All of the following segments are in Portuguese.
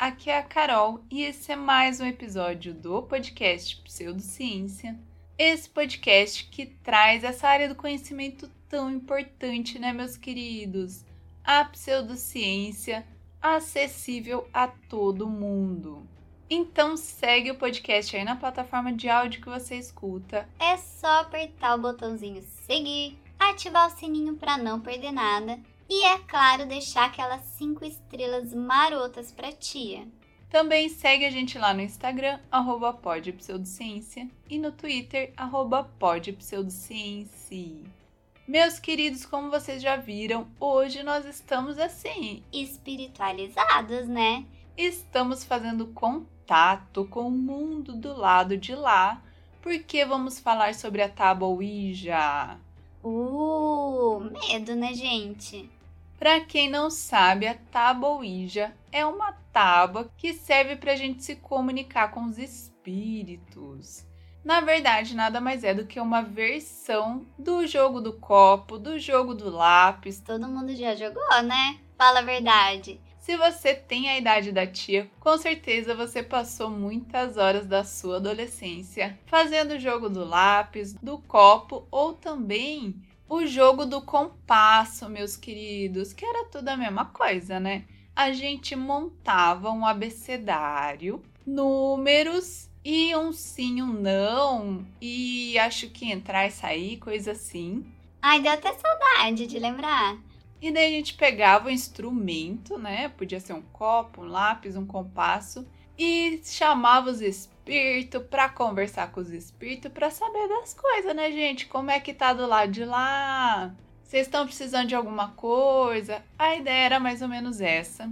Aqui é a Carol e esse é mais um episódio do podcast Pseudociência. Esse podcast que traz essa área do conhecimento tão importante, né, meus queridos? A pseudociência acessível a todo mundo. Então segue o podcast aí na plataforma de áudio que você escuta. É só apertar o botãozinho seguir, ativar o sininho para não perder nada e, é claro, deixar aquelas 5 estrelas marotas pra tia. Também segue a gente lá no Instagram, arroba podpseudociência, e no Twitter, arroba podpseudociência. Meus queridos, como vocês já viram, hoje nós estamos assim... Espiritualizados, né? Estamos fazendo contato com o mundo do lado de lá, porque vamos falar sobre a tábua Ouija. Uh, medo, né, gente? Para quem não sabe, a tábua Ouija é uma tábua que serve para a gente se comunicar com os espíritos. Na verdade, nada mais é do que uma versão do jogo do copo, do jogo do lápis. Todo mundo já jogou, né? Fala a verdade. Se você tem a idade da tia, com certeza você passou muitas horas da sua adolescência fazendo o jogo do lápis, do copo ou também o jogo do compasso, meus queridos, que era tudo a mesma coisa, né? A gente montava um abecedário, números e um sim, um não, e acho que entrar e sair, coisa assim. Ai, deu até saudade de lembrar. E daí a gente pegava o instrumento, né? Podia ser um copo, um lápis, um compasso, e chamava os espírito, para conversar com os espíritos, para saber das coisas, né, gente? Como é que tá do lado de lá? Vocês estão precisando de alguma coisa? A ideia era mais ou menos essa.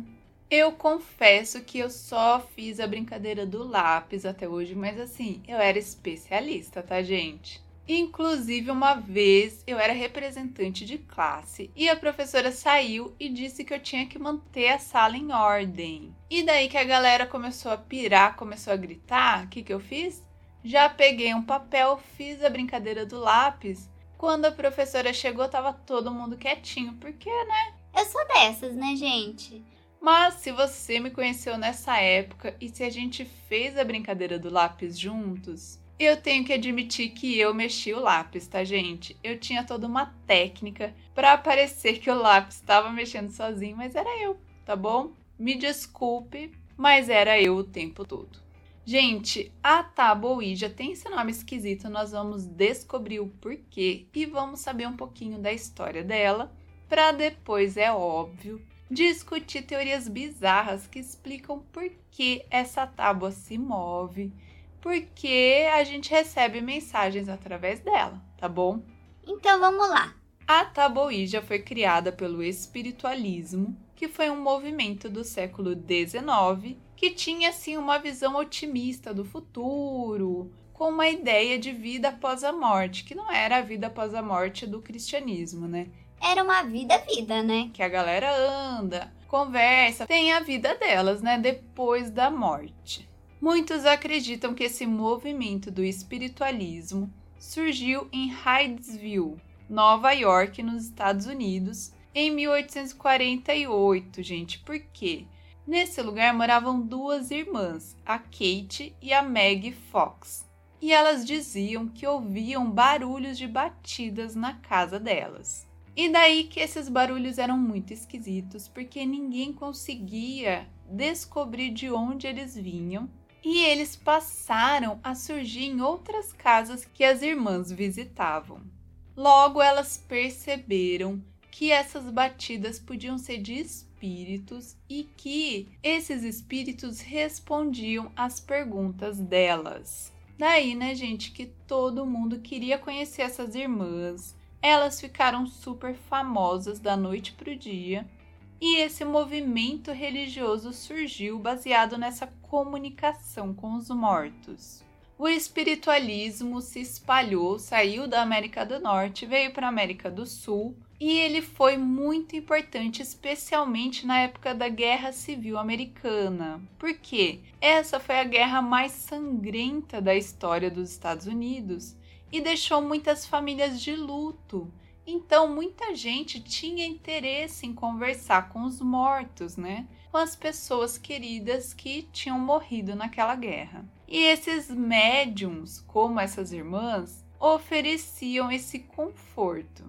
Eu confesso que eu só fiz a brincadeira do lápis até hoje, mas assim, eu era especialista, tá, gente? Inclusive, uma vez eu era representante de classe e a professora saiu e disse que eu tinha que manter a sala em ordem. E daí que a galera começou a pirar, começou a gritar, o que, que eu fiz? Já peguei um papel, fiz a brincadeira do lápis. Quando a professora chegou, tava todo mundo quietinho, porque, né? Eu sou dessas, né, gente? Mas se você me conheceu nessa época e se a gente fez a brincadeira do lápis juntos, eu tenho que admitir que eu mexi o lápis, tá, gente? Eu tinha toda uma técnica para parecer que o lápis estava mexendo sozinho, mas era eu, tá bom? Me desculpe, mas era eu o tempo todo. Gente, a tábua Ouija tem esse nome esquisito, nós vamos descobrir o porquê e vamos saber um pouquinho da história dela, para depois, é óbvio, discutir teorias bizarras que explicam por que essa tábua se move porque a gente recebe mensagens através dela, tá bom? Então vamos lá. A Taboíja foi criada pelo espiritualismo, que foi um movimento do século XIX que tinha assim uma visão otimista do futuro, com uma ideia de vida após a morte, que não era a vida após a morte do cristianismo, né? Era uma vida-vida, né? Que a galera anda, conversa, tem a vida delas, né? Depois da morte. Muitos acreditam que esse movimento do espiritualismo surgiu em Hydesville, Nova York, nos Estados Unidos, em 1848, gente. Por quê? Nesse lugar moravam duas irmãs, a Kate e a Meg Fox, e elas diziam que ouviam barulhos de batidas na casa delas. E daí que esses barulhos eram muito esquisitos, porque ninguém conseguia descobrir de onde eles vinham e eles passaram a surgir em outras casas que as irmãs visitavam. Logo elas perceberam que essas batidas podiam ser de espíritos e que esses espíritos respondiam às perguntas delas. Daí, né, gente, que todo mundo queria conhecer essas irmãs. Elas ficaram super famosas da noite para o dia e esse movimento religioso surgiu baseado nessa comunicação com os mortos. o espiritualismo se espalhou, saiu da América do Norte, veio para a América do Sul e ele foi muito importante, especialmente na época da Guerra Civil Americana. Por quê? Essa foi a guerra mais sangrenta da história dos Estados Unidos e deixou muitas famílias de luto. Então, muita gente tinha interesse em conversar com os mortos, né? Com as pessoas queridas que tinham morrido naquela guerra. E esses médiums, como essas irmãs, ofereciam esse conforto.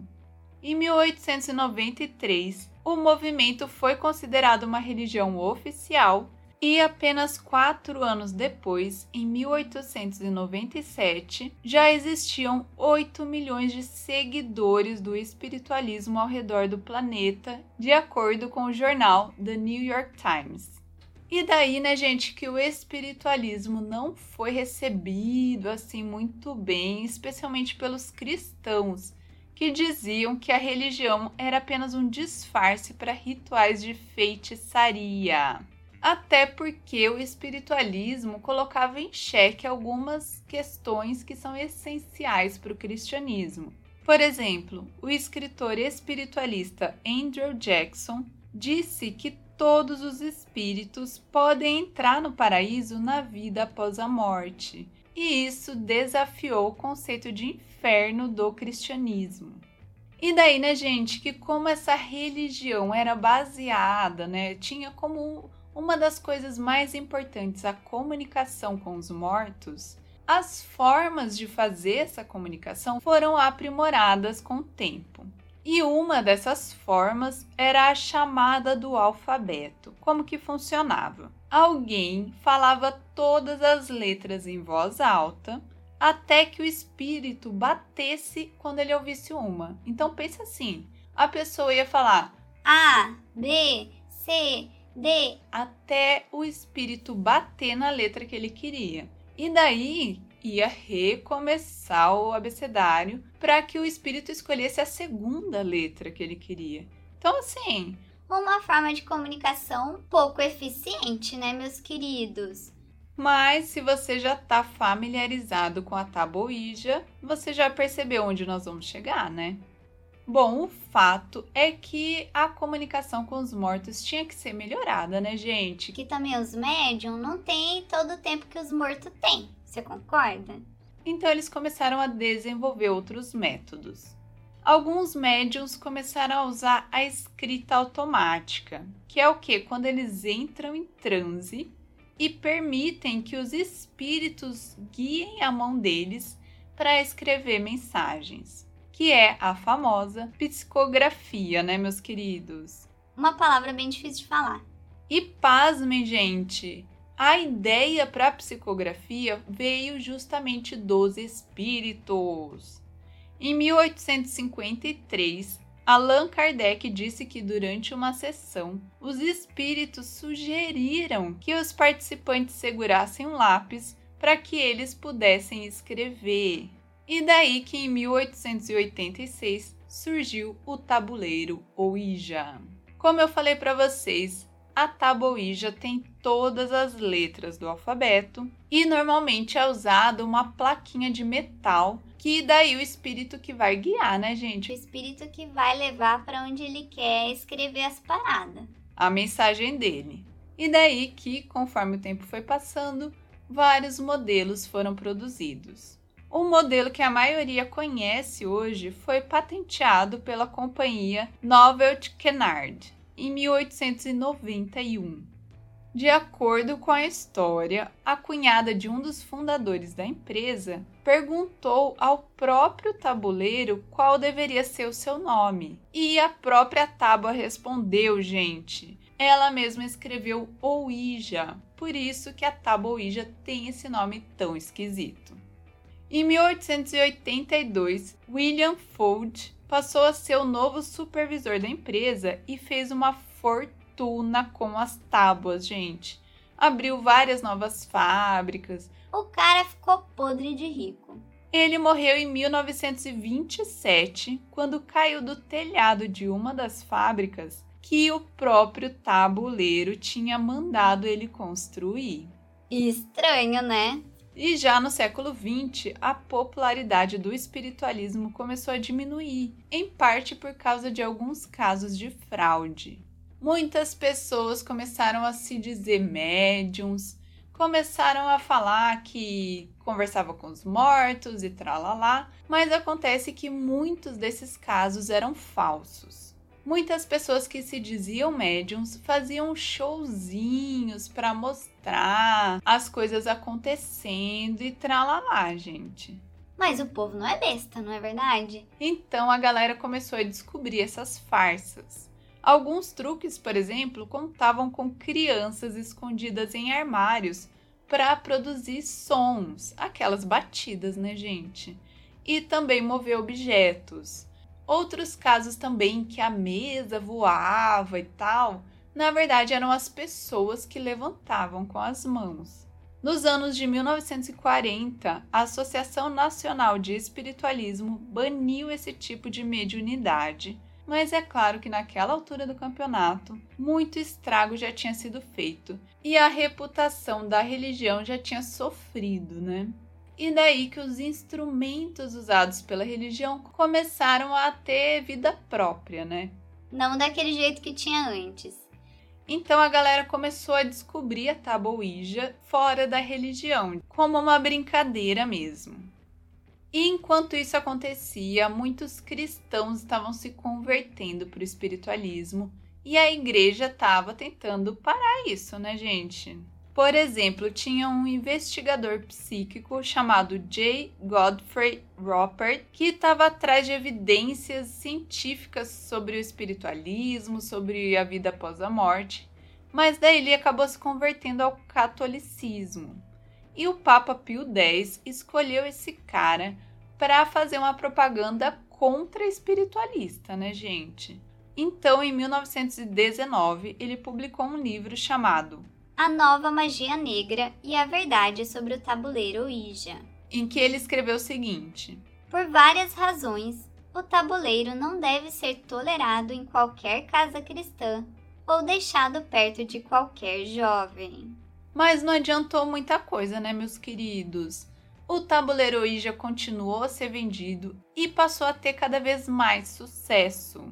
Em 1893, o movimento foi considerado uma religião oficial e apenas quatro anos depois, em 1897, já existiam 8 milhões de seguidores do espiritualismo ao redor do planeta, de acordo com o jornal The New York Times. E daí, né, gente, que o espiritualismo não foi recebido assim muito bem, especialmente pelos cristãos, que diziam que a religião era apenas um disfarce para rituais de feitiçaria. Até porque o espiritualismo colocava em xeque algumas questões que são essenciais para o cristianismo. Por exemplo, o escritor espiritualista Andrew Jackson disse que todos os espíritos podem entrar no paraíso na vida após a morte, e isso desafiou o conceito de inferno do cristianismo. E daí, né, gente, que como essa religião era baseada, né, tinha como uma das coisas mais importantes a comunicação com os mortos, as formas de fazer essa comunicação foram aprimoradas com o tempo. E uma dessas formas era a chamada do alfabeto. Como que funcionava? Alguém falava todas as letras em voz alta até que o espírito batesse quando ele ouvisse uma. Então pensa assim, a pessoa ia falar A, B, C, D até o espírito bater na letra que ele queria. E daí ia recomeçar o abecedário para que o espírito escolhesse a segunda letra que ele queria. Então, assim. Uma forma de comunicação pouco eficiente, né, meus queridos? Mas se você já está familiarizado com a taboija, você já percebeu onde nós vamos chegar, né? Bom, o fato é que a comunicação com os mortos tinha que ser melhorada, né, gente? Que também os médiums não têm todo o tempo que os mortos têm. Você concorda? Então eles começaram a desenvolver outros métodos. Alguns médiums começaram a usar a escrita automática, que é o que? Quando eles entram em transe e permitem que os espíritos guiem a mão deles para escrever mensagens, que é a famosa psicografia, né, meus queridos? Uma palavra bem difícil de falar. E pasmem, gente, a ideia para a psicografia veio justamente dos espíritos. Em 1853, Allan Kardec disse que durante uma sessão, os espíritos sugeriram que os participantes segurassem um lápis para que eles pudessem escrever. E daí que em 1886 surgiu o tabuleiro Ouija. Como eu falei para vocês, a taboija tem todas as letras do alfabeto e normalmente é usada uma plaquinha de metal que daí o espírito que vai guiar, né, gente? O espírito que vai levar para onde ele quer escrever as paradas. A mensagem dele. E daí que, conforme o tempo foi passando, vários modelos foram produzidos. O modelo que a maioria conhece hoje foi patenteado pela companhia Novelty Kennard em 1891. De acordo com a história, a cunhada de um dos fundadores da empresa perguntou ao próprio tabuleiro qual deveria ser o seu nome. E a própria tábua respondeu, gente. Ela mesma escreveu Ouija, por isso que a tábua Ouija tem esse nome tão esquisito. Em 1882, William Ford passou a ser o novo supervisor da empresa e fez uma fortuna com as tábuas, gente. Abriu várias novas fábricas. O cara ficou podre de rico. Ele morreu em 1927, quando caiu do telhado de uma das fábricas que o próprio tabuleiro tinha mandado ele construir. Estranho, né? E já no século XX, a popularidade do espiritualismo começou a diminuir, em parte por causa de alguns casos de fraude. Muitas pessoas começaram a se dizer médiums, começaram a falar que conversava com os mortos e tralalá, mas acontece que muitos desses casos eram falsos. Muitas pessoas que se diziam médiums faziam showzinhos para mostrar as coisas acontecendo e tralalá, gente. Mas o povo não é besta, não é verdade? Então a galera começou a descobrir essas farsas. Alguns truques, por exemplo, contavam com crianças escondidas em armários para produzir sons, aquelas batidas, né, gente? E também mover objetos. Outros casos também que a mesa voava e tal, na verdade eram as pessoas que levantavam com as mãos. Nos anos de 1940, a Associação Nacional de Espiritualismo baniu esse tipo de mediunidade, mas é claro que naquela altura do campeonato, muito estrago já tinha sido feito e a reputação da religião já tinha sofrido, né? E daí que os instrumentos usados pela religião começaram a ter vida própria, né? Não daquele jeito que tinha antes. Então a galera começou a descobrir a tábua Ouija fora da religião, como uma brincadeira mesmo. E enquanto isso acontecia, muitos cristãos estavam se convertendo para o espiritualismo e a igreja estava tentando parar isso, né, gente? Por exemplo, tinha um investigador psíquico chamado J. Godfrey Roper que estava atrás de evidências científicas sobre o espiritualismo, sobre a vida após a morte, mas daí ele acabou se convertendo ao catolicismo. E o Papa Pio X escolheu esse cara para fazer uma propaganda contra espiritualista, né, gente? Então, em 1919, ele publicou um livro chamado a nova magia negra e a verdade sobre o tabuleiro Ouija. Em que ele escreveu o seguinte: Por várias razões, o tabuleiro não deve ser tolerado em qualquer casa cristã ou deixado perto de qualquer jovem. Mas não adiantou muita coisa, né, meus queridos? O tabuleiro Ouija continuou a ser vendido e passou a ter cada vez mais sucesso.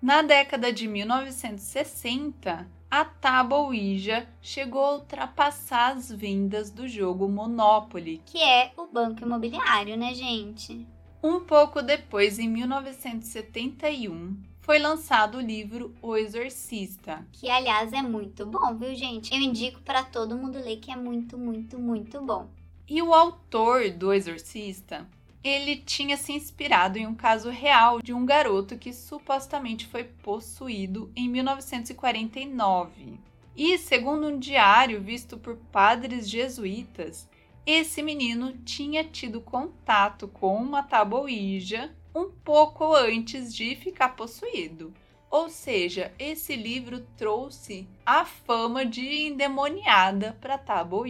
Na década de 1960, a tábua Ouija chegou a ultrapassar as vendas do jogo Monopoly, que é o banco imobiliário, né, gente? Um pouco depois, em 1971, foi lançado o livro O Exorcista, que aliás é muito bom, viu, gente? Eu indico para todo mundo ler que é muito, muito, muito bom. E o autor do Exorcista ele tinha se inspirado em um caso real de um garoto que supostamente foi possuído em 1949. E, segundo um diário visto por padres jesuítas, esse menino tinha tido contato com uma tábua Ouija um pouco antes de ficar possuído. Ou seja, esse livro trouxe a fama de endemoniada para a tábua.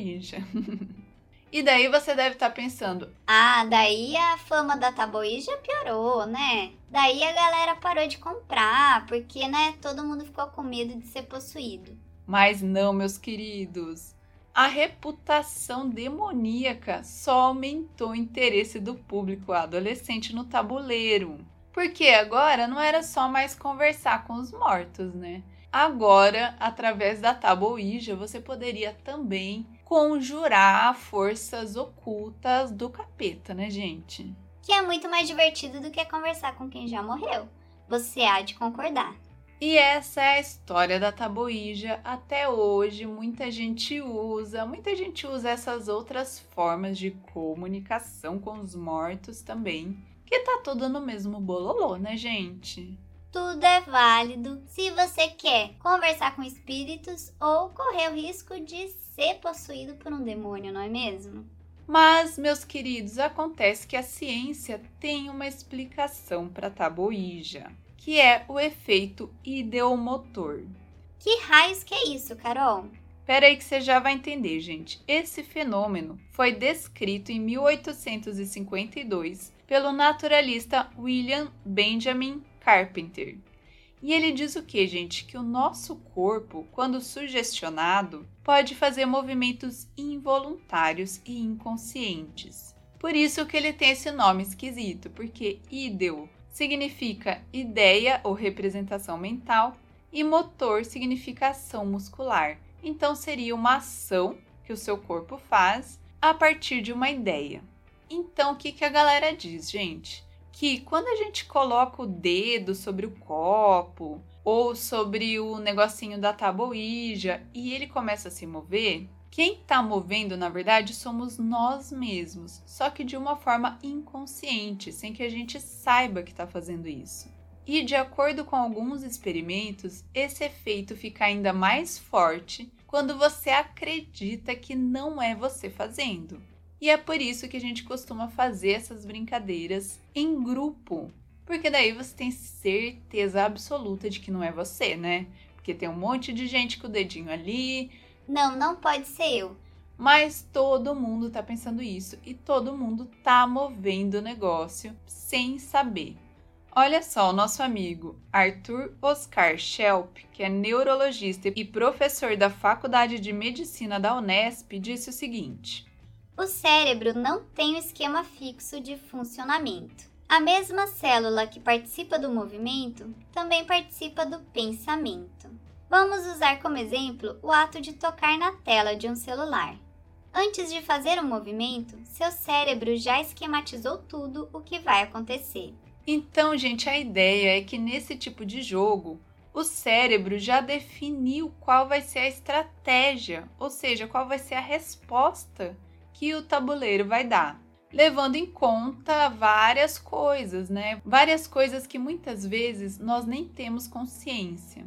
E daí você deve estar tá pensando: ah, daí a fama da Taboí já piorou, né? Daí a galera parou de comprar, porque, né, todo mundo ficou com medo de ser possuído. Mas não, meus queridos. A reputação demoníaca só aumentou o interesse do público adolescente no tabuleiro. Porque agora não era só mais conversar com os mortos, né? Agora, através da tábua você poderia também conjurar forças ocultas do capeta, né, gente? Que é muito mais divertido do que conversar com quem já morreu. Você há de concordar. E essa é a história da taboíja. Até hoje, muita gente usa, muita gente usa essas outras formas de comunicação com os mortos também. Que tá tudo no mesmo bololô, né, gente? Tudo é válido se você quer conversar com espíritos ou correr o risco de ser possuído por um demônio, não é mesmo? Mas, meus queridos, acontece que a ciência tem uma explicação para taboíja, que é o efeito ideomotor. Que raios que é isso, Carol? Pera aí que você já vai entender, gente. Esse fenômeno foi descrito em 1852 pelo naturalista William Benjamin Carpenter. E ele diz o que, gente? Que o nosso corpo, quando sugestionado, pode fazer movimentos involuntários e inconscientes. Por isso que ele tem esse nome esquisito, porque ideo significa ideia ou representação mental e motor significa ação muscular. Então seria uma ação que o seu corpo faz a partir de uma ideia. Então o que, que a galera diz, gente? Que quando a gente coloca o dedo sobre o copo ou sobre o negocinho da tabuija e ele começa a se mover, quem está movendo, na verdade, somos nós mesmos, só que de uma forma inconsciente, sem que a gente saiba que está fazendo isso. E de acordo com alguns experimentos, esse efeito fica ainda mais forte quando você acredita que não é você fazendo. E é por isso que a gente costuma fazer essas brincadeiras em grupo, porque daí você tem certeza absoluta de que não é você, né? Porque tem um monte de gente com o dedinho ali, não, não pode ser eu. Mas todo mundo tá pensando isso e todo mundo tá movendo o negócio sem saber. Olha só, o nosso amigo Arthur Oscar Schelp, que é neurologista e professor da Faculdade de Medicina da Unesp, disse o seguinte: O cérebro não tem um esquema fixo de funcionamento. A mesma célula que participa do movimento também participa do pensamento. Vamos usar como exemplo o ato de tocar na tela de um celular. Antes de fazer o um movimento, seu cérebro já esquematizou tudo o que vai acontecer. Então, gente, a ideia é que nesse tipo de jogo, o cérebro já definiu qual vai ser a estratégia, ou seja, qual vai ser a resposta que o tabuleiro vai dar, levando em conta várias coisas, né? Várias coisas que muitas vezes nós nem temos consciência.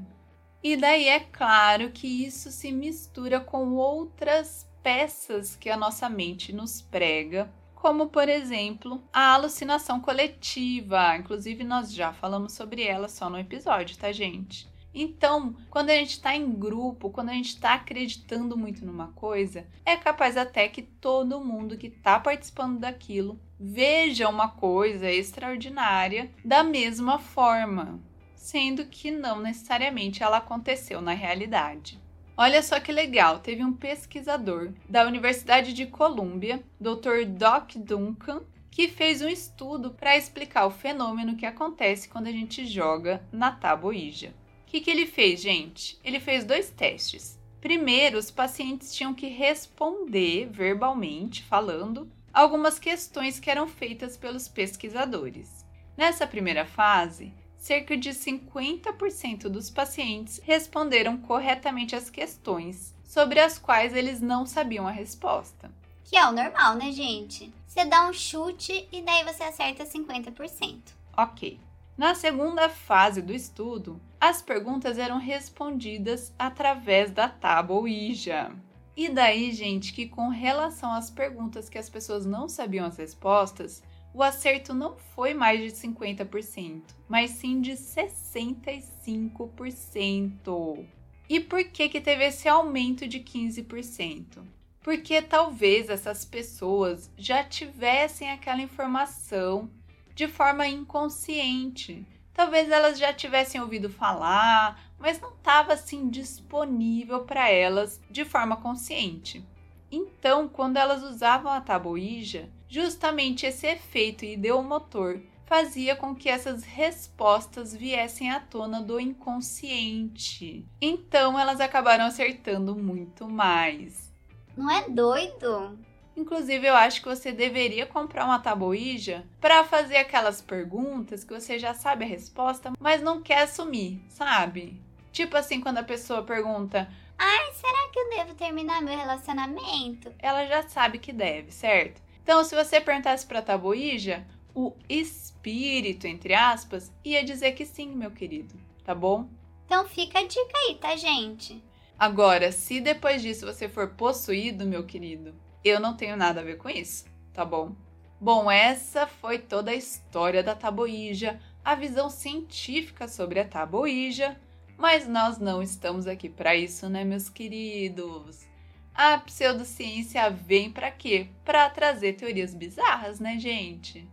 E daí é claro que isso se mistura com outras peças que a nossa mente nos prega, como por exemplo a alucinação coletiva. Inclusive, nós já falamos sobre ela só no episódio, tá, gente? Então, quando a gente está em grupo, quando a gente está acreditando muito numa coisa, é capaz até que todo mundo que está participando daquilo veja uma coisa extraordinária da mesma forma sendo que não necessariamente ela aconteceu na realidade. Olha só que legal, teve um pesquisador da Universidade de Colômbia, Dr. Doc Duncan, que fez um estudo para explicar o fenômeno que acontece quando a gente joga na tabuija. O que, que ele fez, gente? Ele fez dois testes. Primeiro, os pacientes tinham que responder verbalmente, falando, algumas questões que eram feitas pelos pesquisadores. Nessa primeira fase, cerca de 50% dos pacientes responderam corretamente as questões sobre as quais eles não sabiam a resposta. Que é o normal, né, gente? Você dá um chute e daí você acerta 50%. Ok. Na segunda fase do estudo, as perguntas eram respondidas através da tábua Ouija. E daí, gente, que com relação às perguntas que as pessoas não sabiam as respostas, o acerto não foi mais de 50%, mas sim de 65%. E por que que teve esse aumento de 15%? Porque talvez essas pessoas já tivessem aquela informação de forma inconsciente. Talvez elas já tivessem ouvido falar, mas não estava assim disponível para elas de forma consciente. Então, quando elas usavam a tabuija, Justamente esse efeito ideomotor fazia com que essas respostas viessem à tona do inconsciente. Então elas acabaram acertando muito mais. Não é doido? Inclusive, eu acho que você deveria comprar uma tabuija para fazer aquelas perguntas que você já sabe a resposta, mas não quer assumir, sabe? Tipo assim, quando a pessoa pergunta: Ai, será que eu devo terminar meu relacionamento? Ela já sabe que deve, certo? Então, se você perguntasse para Taboija, o espírito, entre aspas, ia dizer que sim, meu querido, tá bom? Então fica a dica aí, tá, gente? Agora, se depois disso você for possuído, meu querido, eu não tenho nada a ver com isso, tá bom? Bom, essa foi toda a história da taboija, a visão científica sobre a taboija, mas nós não estamos aqui para isso, né, meus queridos? A pseudociência vem para quê? Para trazer teorias bizarras, né, gente?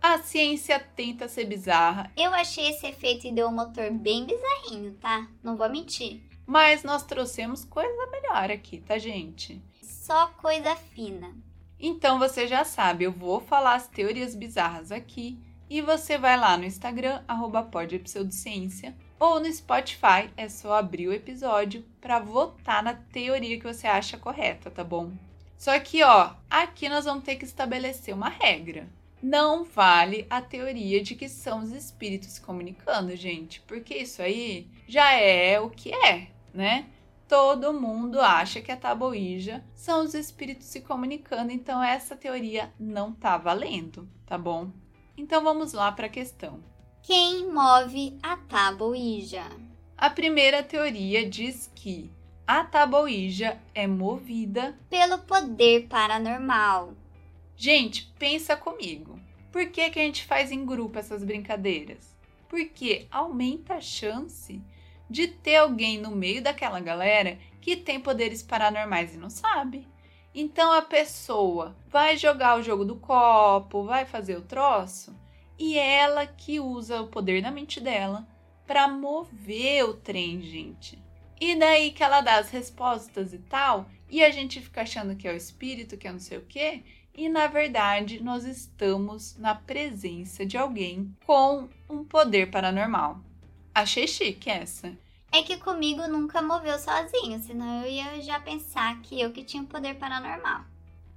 A ciência tenta ser bizarra. Eu achei esse efeito ideomotor bem bizarrinho, tá? Não vou mentir. Mas nós trouxemos coisa melhor aqui, tá, gente? Só coisa fina. Então você já sabe, eu vou falar as teorias bizarras aqui e você vai lá no Instagram, arroba ou no Spotify, é só abrir o episódio para votar na teoria que você acha correta, tá bom? Só que, ó, aqui nós vamos ter que estabelecer uma regra não vale a teoria de que são os espíritos se comunicando, gente, porque isso aí já é o que é, né? Todo mundo acha que a taboíja são os espíritos se comunicando, então essa teoria não tá valendo, tá bom? Então vamos lá para a questão. Quem move a taboíja? A primeira teoria diz que a taboíja é movida pelo poder paranormal, Gente, pensa comigo. Por que, que a gente faz em grupo essas brincadeiras? Porque aumenta a chance de ter alguém no meio daquela galera que tem poderes paranormais e não sabe. Então a pessoa vai jogar o jogo do copo, vai fazer o troço, e é ela que usa o poder da mente dela para mover o trem, gente. E daí que ela dá as respostas e tal, e a gente fica achando que é o espírito, que é não sei o quê, e na verdade nós estamos na presença de alguém com um poder paranormal. Achei chique essa. É que comigo nunca moveu sozinho, senão eu ia já pensar que eu que tinha um poder paranormal.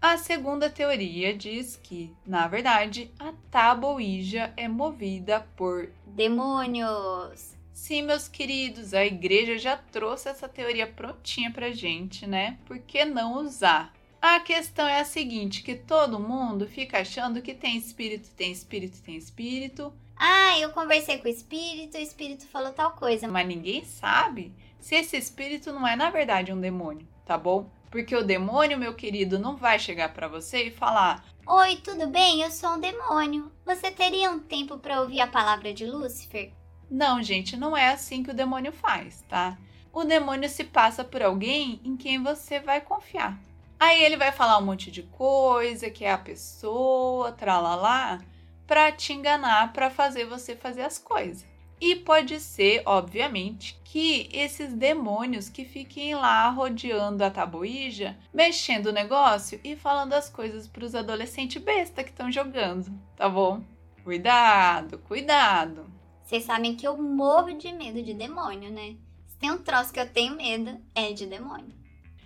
A segunda teoria diz que, na verdade, a tábua Ouija é movida por demônios. Sim, meus queridos, a igreja já trouxe essa teoria prontinha pra gente, né? Por que não usar? A questão é a seguinte, que todo mundo fica achando que tem espírito, tem espírito, tem espírito. Ah, eu conversei com o espírito, o espírito falou tal coisa. Mas ninguém sabe se esse espírito não é na verdade um demônio, tá bom? Porque o demônio, meu querido, não vai chegar para você e falar: "Oi, tudo bem? Eu sou um demônio. Você teria um tempo para ouvir a palavra de Lúcifer?" Não, gente, não é assim que o demônio faz, tá? O demônio se passa por alguém em quem você vai confiar. Aí ele vai falar um monte de coisa, que é a pessoa, tralalá, para te enganar, para fazer você fazer as coisas. E pode ser, obviamente, que esses demônios que fiquem lá rodeando a tabuíja, mexendo o negócio e falando as coisas para os adolescentes besta que estão jogando, tá bom? Cuidado, cuidado. Vocês sabem que eu morro de medo de demônio, né? Se tem um troço que eu tenho medo, é de demônio.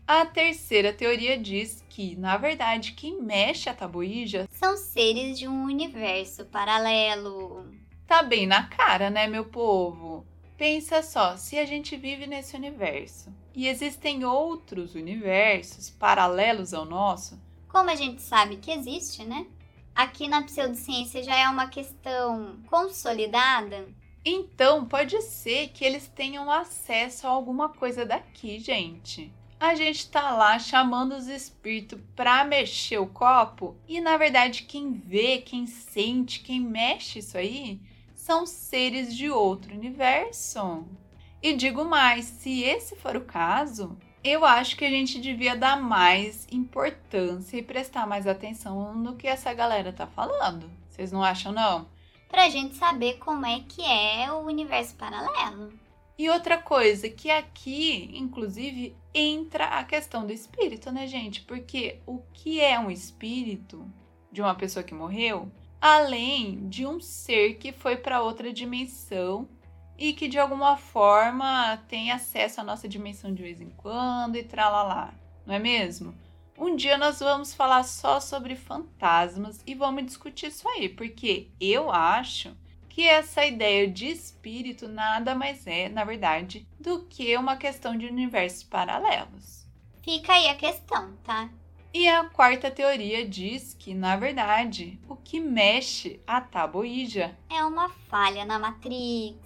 A terceira teoria diz que, na verdade, quem mexe a tabuíja são seres de um universo paralelo. Tá bem na cara, né, meu povo? Pensa só, se a gente vive nesse universo e existem outros universos paralelos ao nosso, como a gente sabe que existe, né? Aqui na pseudociência já é uma questão consolidada. Então, pode ser que eles tenham acesso a alguma coisa daqui, gente a gente tá lá chamando os espíritos para mexer o copo e na verdade quem vê, quem sente, quem mexe isso aí são seres de outro universo. E digo mais, se esse for o caso, eu acho que a gente devia dar mais importância e prestar mais atenção no que essa galera tá falando. Vocês não acham não? Pra gente saber como é que é o universo paralelo. E outra coisa, que aqui, inclusive, entra a questão do espírito, né, gente? Porque o que é um espírito de uma pessoa que morreu, além de um ser que foi para outra dimensão e que de alguma forma tem acesso à nossa dimensão de vez em quando e tralalá, não é mesmo? Um dia nós vamos falar só sobre fantasmas e vamos discutir isso aí, porque eu acho que essa ideia de espírito nada mais é, na verdade, do que uma questão de universos paralelos. Fica aí a questão, tá? E a quarta teoria diz que, na verdade, o que mexe a taboíja é uma falha na Matrix.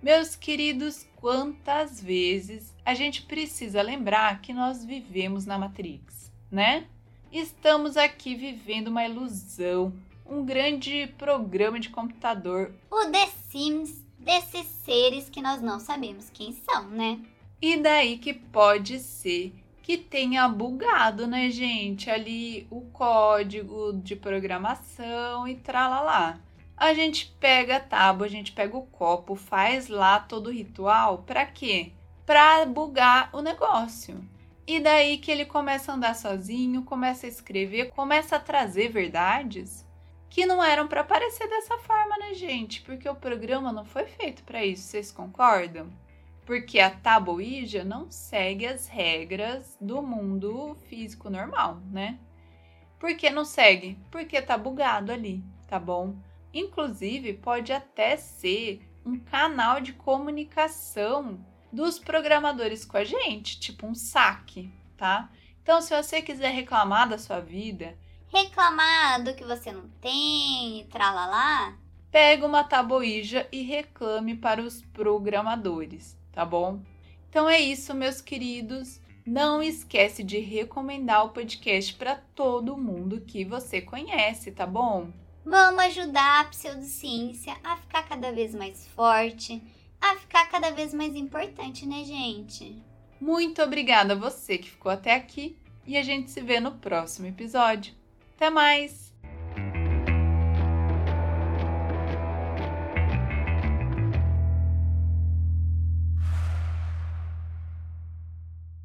Meus queridos, quantas vezes a gente precisa lembrar que nós vivemos na Matrix, né? Estamos aqui vivendo uma ilusão, um grande programa de computador. O The Sims desses seres que nós não sabemos quem são, né? E daí que pode ser que tenha bugado, né, gente? Ali o código de programação e tralalá. A gente pega a tábua, a gente pega o copo, faz lá todo o ritual, para quê? Para bugar o negócio. E daí que ele começa a andar sozinho, começa a escrever, começa a trazer verdades que não eram para aparecer dessa forma, né, gente? Porque o programa não foi feito para isso, vocês concordam? Porque a tabuija não segue as regras do mundo físico normal, né? Por que não segue? Porque tá bugado ali, tá bom? Inclusive, pode até ser um canal de comunicação dos programadores com a gente, tipo um saque, tá? Então, se você quiser reclamar da sua vida, reclamar do que você não tem, tralalá, pega uma tabuija e reclame para os programadores, tá bom? Então é isso, meus queridos. Não esquece de recomendar o podcast para todo mundo que você conhece, tá bom? Vamos ajudar a pseudociência a ficar cada vez mais forte, a ficar cada vez mais importante, né, gente? Muito obrigada a você que ficou até aqui e a gente se vê no próximo episódio. Até mais!